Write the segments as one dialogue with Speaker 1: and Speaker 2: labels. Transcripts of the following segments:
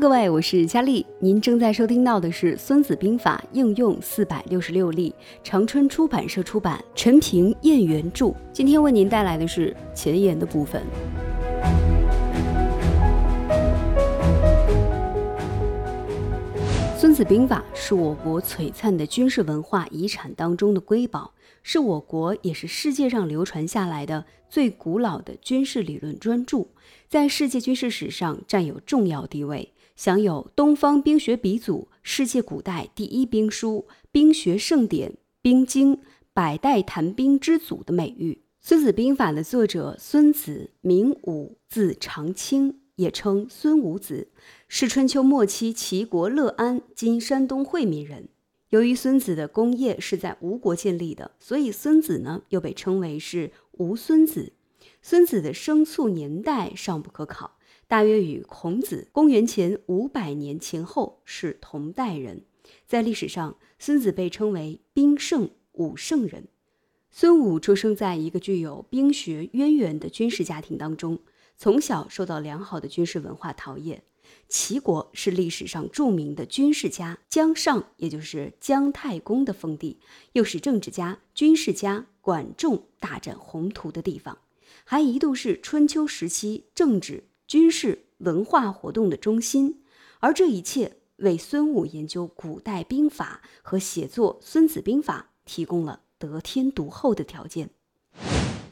Speaker 1: 各位，我是佳丽。您正在收听到的是《孙子兵法》应用四百六十六例，长春出版社出版，陈平、燕原著。今天为您带来的是前言的部分。《孙子兵法》是我国璀璨的军事文化遗产当中的瑰宝，是我国也是世界上流传下来的最古老的军事理论专著。在世界军事史上占有重要地位，享有“东方兵学鼻祖”、“世界古代第一兵书”、“兵学盛典”、“兵经”、“百代谈兵之祖”的美誉。《孙子兵法》的作者孙子，名武，字长卿，也称孙武子，是春秋末期齐国乐安（今山东会民）人。由于孙子的功业是在吴国建立的，所以孙子呢又被称为是吴孙子。孙子的生卒年代尚不可考，大约与孔子公元前五百年前后是同代人。在历史上，孙子被称为兵圣、武圣人。孙武出生在一个具有兵学渊源的军事家庭当中，从小受到良好的军事文化陶冶。齐国是历史上著名的军事家姜尚，也就是姜太公的封地，又是政治家、军事家管仲大展宏图的地方。还一度是春秋时期政治、军事、文化活动的中心，而这一切为孙武研究古代兵法和写作《孙子兵法》提供了得天独厚的条件。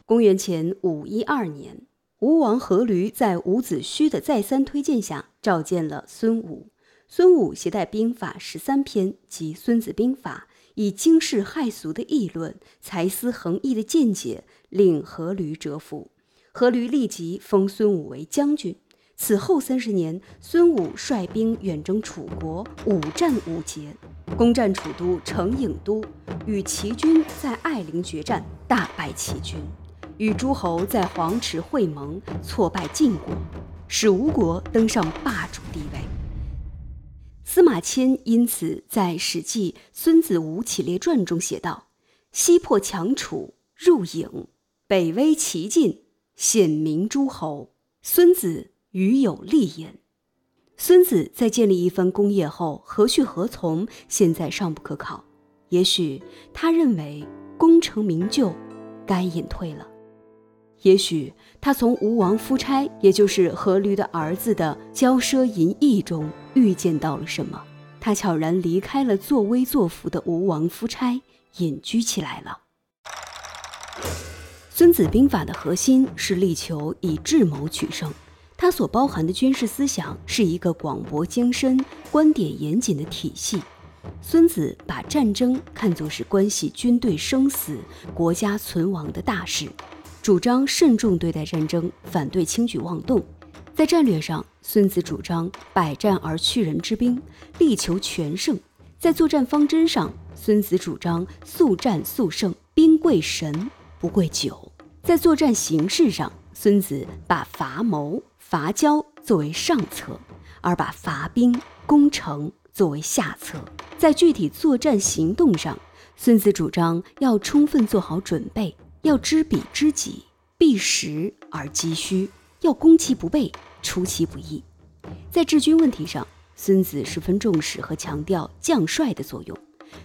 Speaker 1: 公元前五一二年，吴王阖闾在伍子胥的再三推荐下，召见了孙武。孙武携带兵法十三篇及《孙子兵法》。以惊世骇俗的议论、才思横溢的见解，令阖闾折服。阖闾立即封孙武为将军。此后三十年，孙武率兵远征楚国，五战五捷，攻占楚都成郢都，与齐军在艾陵决战，大败齐军；与诸侯在黄池会盟，挫败晋国，使吴国登上霸主地位。司马迁因此在《史记·孙子吴起列传》中写道：“西破强楚，入郢，北威齐晋，显明诸侯。孙子与有立焉。”孙子在建立一番功业后，何去何从，现在尚不可考。也许他认为功成名就，该隐退了。也许他从吴王夫差，也就是阖闾的儿子的骄奢淫逸中预见到了什么，他悄然离开了作威作福的吴王夫差，隐居起来了。《孙子兵法》的核心是力求以智谋取胜，它所包含的军事思想是一个广博精深、观点严谨的体系。孙子把战争看作是关系军队生死、国家存亡的大事。主张慎重对待战争，反对轻举妄动。在战略上，孙子主张百战而屈人之兵，力求全胜；在作战方针上，孙子主张速战速胜，兵贵神不贵久；在作战形式上，孙子把伐谋、伐交作为上策，而把伐兵、攻城作为下策；在具体作战行动上，孙子主张要充分做好准备。要知彼知己，避实而击虚；要攻其不备，出其不意。在治军问题上，孙子十分重视和强调将帅的作用，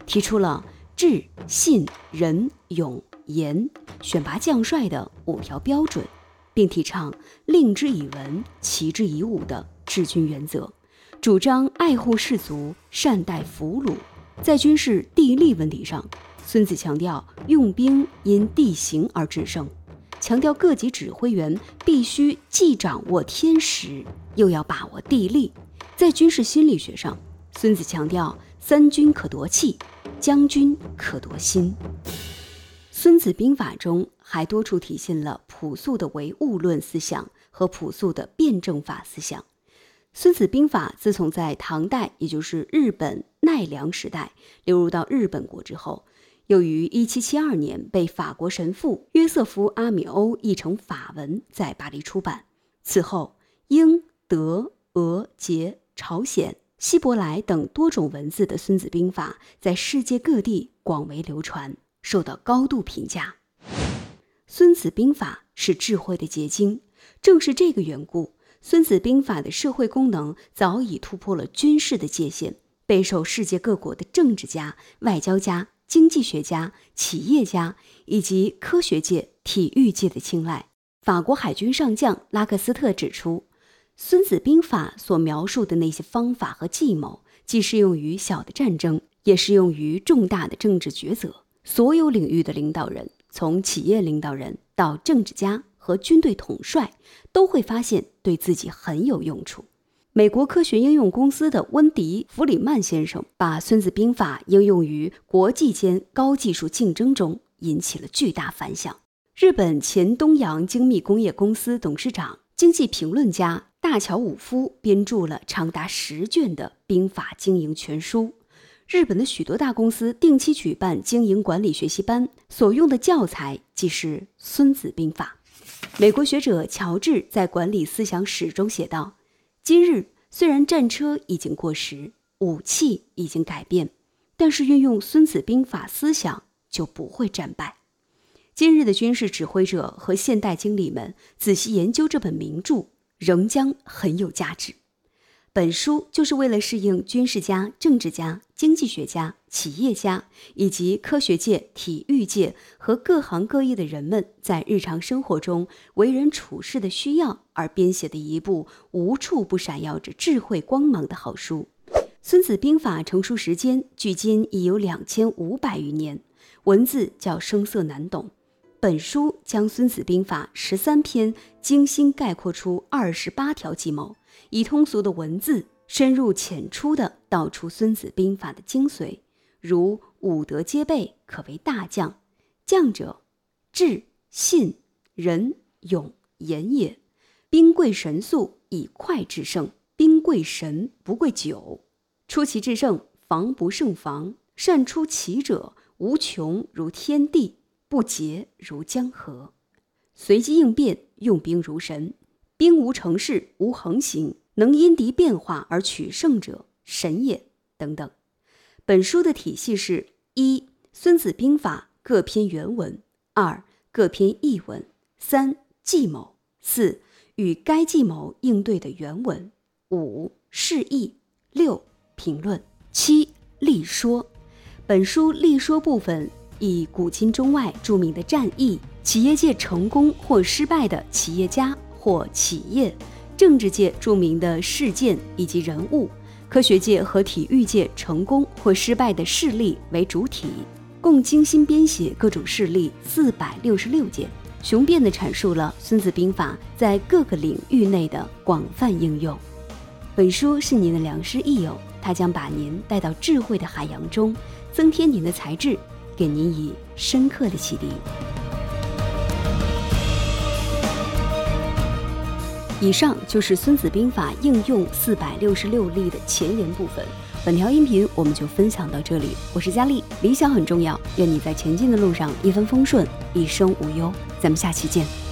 Speaker 1: 提出了智、信、仁、勇、严选拔将帅的五条标准，并提倡令之以文，齐之以武的治军原则，主张爱护士卒，善待俘虏。在军事地利问题上，孙子强调用兵因地形而制胜，强调各级指挥员必须既掌握天时，又要把握地利。在军事心理学上，孙子强调三军可夺气，将军可夺心。《孙子兵法》中还多处体现了朴素的唯物论思想和朴素的辩证法思想。《孙子兵法》自从在唐代，也就是日本奈良时代流入到日本国之后。又于1772年被法国神父约瑟夫·阿米欧译成法文，在巴黎出版。此后，英、德、俄、捷、朝鲜、希伯来等多种文字的《孙子兵法》在世界各地广为流传，受到高度评价。《孙子兵法》是智慧的结晶，正是这个缘故，《孙子兵法的社会功能早已突破了军事的界限，备受世界各国的政治家、外交家、经济学家、企业家以及科学界、体育界的青睐。法国海军上将拉克斯特指出，《孙子兵法》所描述的那些方法和计谋，既适用于小的战争，也适用于重大的政治抉择。所有领域的领导人，从企业领导人到政治家。和军队统帅都会发现对自己很有用处。美国科学应用公司的温迪·弗里曼先生把《孙子兵法》应用于国际间高技术竞争中，引起了巨大反响。日本前东洋精密工业公司董事长、经济评论家大桥武夫编著了长达十卷的兵法经营全书。日本的许多大公司定期举办经营管理学习班，所用的教材即是《孙子兵法》。美国学者乔治在《管理思想史》中写道：“今日虽然战车已经过时，武器已经改变，但是运用《孙子兵法》思想就不会战败。今日的军事指挥者和现代经理们仔细研究这本名著，仍将很有价值。”本书就是为了适应军事家、政治家、经济学家、企业家以及科学界、体育界和各行各业的人们在日常生活中为人处事的需要而编写的一部无处不闪耀着智慧光芒的好书。《孙子兵法》成书时间距今已有两千五百余年，文字较生涩难懂。本书将《孙子兵法》十三篇精心概括出二十八条计谋。以通俗的文字，深入浅出地道出《孙子兵法》的精髓，如五德皆备，可为大将。将者，智、信、仁、勇、严也。兵贵神速，以快制胜；兵贵神，不贵久。出奇制胜，防不胜防。善出奇者，无穷如天地，不竭如江河。随机应变，用兵如神。兵无成势，无横行，能因敌变化而取胜者，神也。等等。本书的体系是：一、《孙子兵法》各篇原文；二、各篇译文；三、计谋；四、与该计谋应对的原文；五、释义；六、评论；七、立说。本书立说部分以古今中外著名的战役、企业界成功或失败的企业家。或企业、政治界著名的事件以及人物，科学界和体育界成功或失败的事例为主体，共精心编写各种事例四百六十六件，雄辩地阐述了《孙子兵法》在各个领域内的广泛应用。本书是您的良师益友，它将把您带到智慧的海洋中，增添您的才智，给您以深刻的启迪。以上就是《孙子兵法》应用四百六十六例的前言部分。本条音频我们就分享到这里。我是佳丽，理想很重要，愿你在前进的路上一帆风顺，一生无忧。咱们下期见。